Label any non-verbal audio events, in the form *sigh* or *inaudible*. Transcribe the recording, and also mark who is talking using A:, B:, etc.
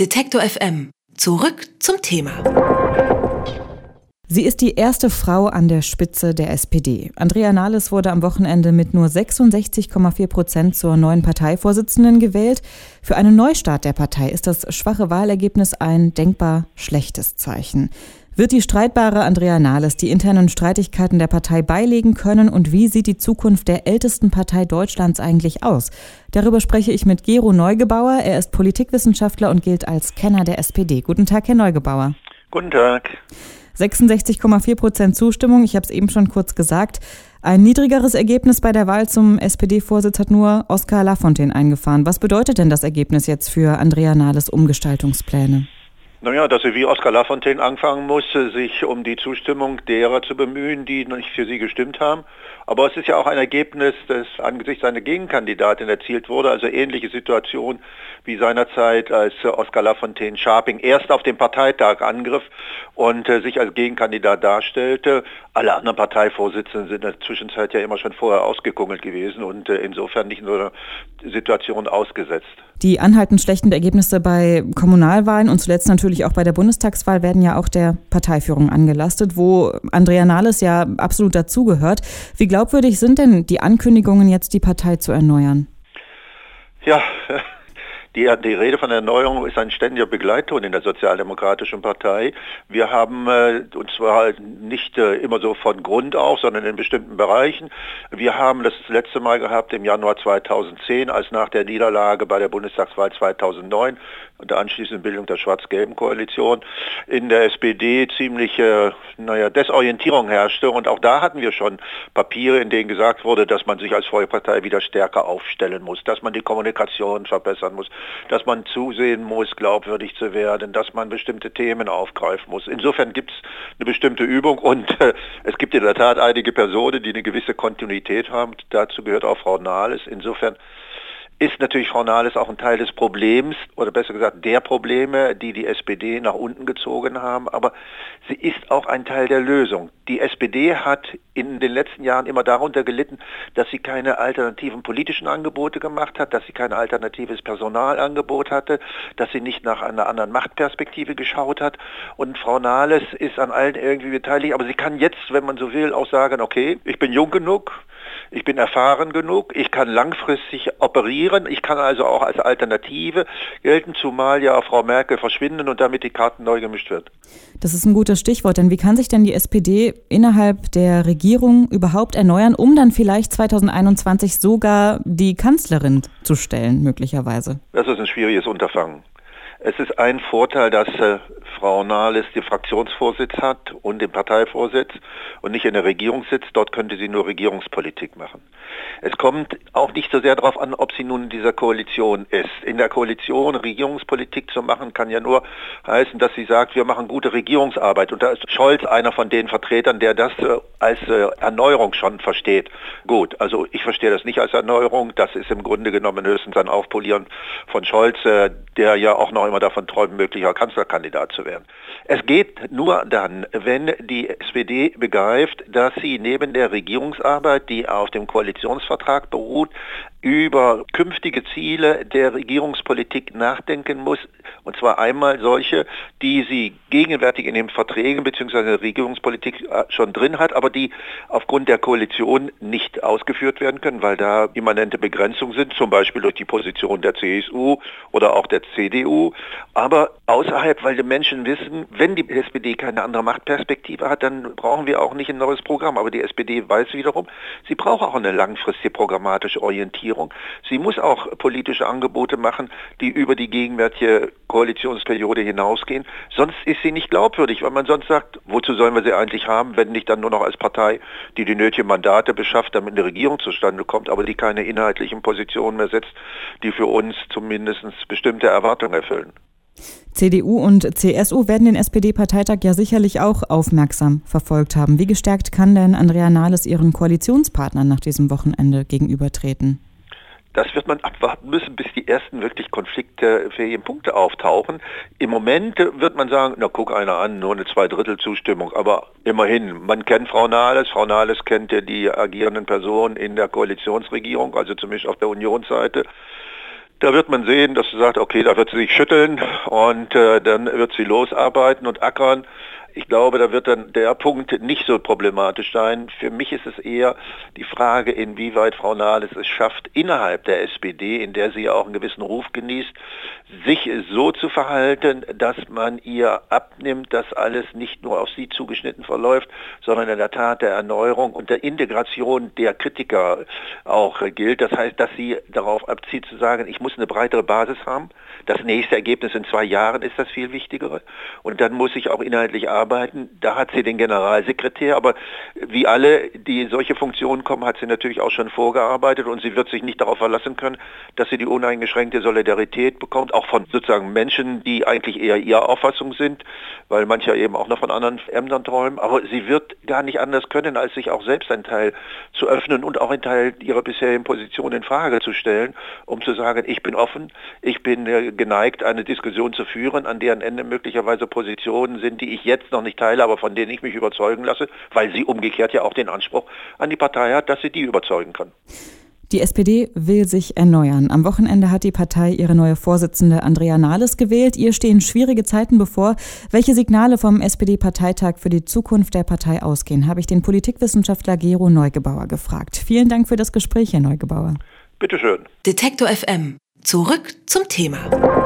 A: Detektor FM. Zurück zum Thema.
B: Sie ist die erste Frau an der Spitze der SPD. Andrea Nahles wurde am Wochenende mit nur 66,4 Prozent zur neuen Parteivorsitzenden gewählt. Für einen Neustart der Partei ist das schwache Wahlergebnis ein denkbar schlechtes Zeichen. Wird die streitbare Andrea Nahles die internen Streitigkeiten der Partei beilegen können und wie sieht die Zukunft der ältesten Partei Deutschlands eigentlich aus? Darüber spreche ich mit Gero Neugebauer. Er ist Politikwissenschaftler und gilt als Kenner der SPD. Guten Tag, Herr Neugebauer.
C: Guten Tag.
B: 66,4 Prozent Zustimmung, ich habe es eben schon kurz gesagt. Ein niedrigeres Ergebnis bei der Wahl zum SPD-Vorsitz hat nur Oskar Lafontaine eingefahren. Was bedeutet denn das Ergebnis jetzt für Andrea Nahles Umgestaltungspläne?
C: Naja, dass sie wie Oskar Lafontaine anfangen muss, sich um die Zustimmung derer zu bemühen, die nicht für sie gestimmt haben. Aber es ist ja auch ein Ergebnis, das angesichts seiner Gegenkandidatin erzielt wurde, also ähnliche Situation wie seinerzeit, als Oskar Lafontaine Scharping erst auf dem Parteitag angriff und äh, sich als Gegenkandidat darstellte. Alle anderen Parteivorsitzenden sind in der Zwischenzeit ja immer schon vorher ausgekungelt gewesen und äh, insofern nicht in so einer Situation ausgesetzt.
B: Die anhaltend schlechten Ergebnisse bei Kommunalwahlen und zuletzt natürlich auch bei der Bundestagswahl werden ja auch der Parteiführung angelastet, wo Andrea Nahles ja absolut dazugehört. Wie glaubwürdig sind denn die Ankündigungen jetzt, die Partei zu erneuern?
C: Ja, *laughs* die, die, Rede von Erneuerung ist ein ständiger Begleitton in der Sozialdemokratischen Partei. Wir haben, äh, und zwar halt nicht äh, immer so von Grund auf, sondern in bestimmten Bereichen. Wir haben das letzte Mal gehabt im Januar 2010, als nach der Niederlage bei der Bundestagswahl 2009 der anschließenden Bildung der schwarz-gelben Koalition in der SPD ziemliche naja, Desorientierung herrschte. Und auch da hatten wir schon Papiere, in denen gesagt wurde, dass man sich als Volkspartei wieder stärker aufstellen muss, dass man die Kommunikation verbessern muss, dass man zusehen muss, glaubwürdig zu werden, dass man bestimmte Themen aufgreifen muss. Insofern gibt es eine bestimmte Übung und äh, es gibt in der Tat einige Personen, die eine gewisse Kontinuität haben. Dazu gehört auch Frau Nahles. Insofern ist natürlich Frau Nahles auch ein Teil des Problems oder besser gesagt der Probleme, die die SPD nach unten gezogen haben. Aber sie ist auch ein Teil der Lösung. Die SPD hat in den letzten Jahren immer darunter gelitten, dass sie keine alternativen politischen Angebote gemacht hat, dass sie kein alternatives Personalangebot hatte, dass sie nicht nach einer anderen Machtperspektive geschaut hat. Und Frau Nahles ist an allen irgendwie beteiligt. Aber sie kann jetzt, wenn man so will, auch sagen, okay, ich bin jung genug, ich bin erfahren genug, ich kann langfristig operieren, ich kann also auch als Alternative gelten, zumal ja Frau Merkel verschwinden und damit die Karten neu gemischt wird.
B: Das ist ein gutes Stichwort, denn wie kann sich denn die SPD innerhalb der Regierung überhaupt erneuern, um dann vielleicht 2021 sogar die Kanzlerin zu stellen, möglicherweise?
C: Das ist ein schwieriges Unterfangen. Es ist ein Vorteil, dass äh, Frau Nahles den Fraktionsvorsitz hat und den Parteivorsitz und nicht in der Regierung sitzt. Dort könnte sie nur Regierungspolitik machen. Es kommt auch nicht so sehr darauf an, ob sie nun in dieser Koalition ist. In der Koalition Regierungspolitik zu machen, kann ja nur heißen, dass sie sagt, wir machen gute Regierungsarbeit. Und da ist Scholz einer von den Vertretern, der das äh, als äh, Erneuerung schon versteht. Gut, also ich verstehe das nicht als Erneuerung. Das ist im Grunde genommen höchstens ein Aufpolieren von Scholz, äh, der ja auch noch immer davon träumt, möglicher Kanzlerkandidat zu werden. Es geht nur dann, wenn die SPD begreift, dass sie neben der Regierungsarbeit, die auf dem Koalitionsvertrag beruht, über künftige Ziele der Regierungspolitik nachdenken muss, und zwar einmal solche, die sie gegenwärtig in den Verträgen bzw. Regierungspolitik äh, schon drin hat, aber die aufgrund der Koalition nicht ausgeführt werden können, weil da immanente Begrenzungen sind, zum Beispiel durch die Position der CSU oder auch der CDU. Aber außerhalb, weil die Menschen wissen, wenn die SPD keine andere Machtperspektive hat, dann brauchen wir auch nicht ein neues Programm. Aber die SPD weiß wiederum, sie braucht auch eine langfristige programmatische Orientierung. Sie muss auch politische Angebote machen, die über die gegenwärtige Koalitionsperiode hinausgehen. Sonst ist sie nicht glaubwürdig, weil man sonst sagt, wozu sollen wir sie eigentlich haben, wenn nicht dann nur noch als Partei, die die nötigen Mandate beschafft, damit eine Regierung zustande kommt, aber die keine inhaltlichen Positionen mehr setzt, die für uns zumindest bestimmte Erwartungen erfüllen.
B: CDU und CSU werden den SPD-Parteitag ja sicherlich auch aufmerksam verfolgt haben. Wie gestärkt kann denn Andrea Nahles ihren Koalitionspartnern nach diesem Wochenende gegenübertreten?
C: Das wird man abwarten müssen, bis die ersten wirklich konfliktfähigen Punkte auftauchen. Im Moment wird man sagen, na guck einer an, nur eine Zweidrittel-Zustimmung. Aber immerhin, man kennt Frau Nahles, Frau Nahles kennt ja die agierenden Personen in der Koalitionsregierung, also zumindest auf der Unionsseite. Da wird man sehen, dass sie sagt, okay, da wird sie sich schütteln und äh, dann wird sie losarbeiten und ackern. Ich glaube, da wird dann der Punkt nicht so problematisch sein. Für mich ist es eher die Frage, inwieweit Frau Nahles es schafft, innerhalb der SPD, in der sie ja auch einen gewissen Ruf genießt, sich so zu verhalten, dass man ihr abnimmt, dass alles nicht nur auf sie zugeschnitten verläuft, sondern in der Tat der Erneuerung und der Integration der Kritiker auch gilt. Das heißt, dass sie darauf abzieht zu sagen, ich muss eine breitere Basis haben. Das nächste Ergebnis in zwei Jahren ist das viel wichtigere. Und dann muss ich auch inhaltlich arbeiten arbeiten. Da hat sie den Generalsekretär, aber wie alle, die solche Funktionen kommen, hat sie natürlich auch schon vorgearbeitet und sie wird sich nicht darauf verlassen können, dass sie die uneingeschränkte Solidarität bekommt, auch von sozusagen Menschen, die eigentlich eher ihrer Auffassung sind, weil manche eben auch noch von anderen Ämtern träumen. Aber sie wird gar nicht anders können, als sich auch selbst einen Teil zu öffnen und auch einen Teil ihrer bisherigen Position in Frage zu stellen, um zu sagen, ich bin offen, ich bin äh, geneigt, eine Diskussion zu führen, an deren Ende möglicherweise Positionen sind, die ich jetzt noch nicht teile, aber von denen ich mich überzeugen lasse, weil sie umgekehrt ja auch den Anspruch an die Partei hat, dass sie die überzeugen kann.
B: Die SPD will sich erneuern. Am Wochenende hat die Partei ihre neue Vorsitzende Andrea Nahles gewählt. Ihr stehen schwierige Zeiten bevor. Welche Signale vom SPD-Parteitag für die Zukunft der Partei ausgehen, habe ich den Politikwissenschaftler Gero Neugebauer gefragt. Vielen Dank für das Gespräch, Herr Neugebauer.
C: Bitte schön.
A: Detektor FM. Zurück zum Thema.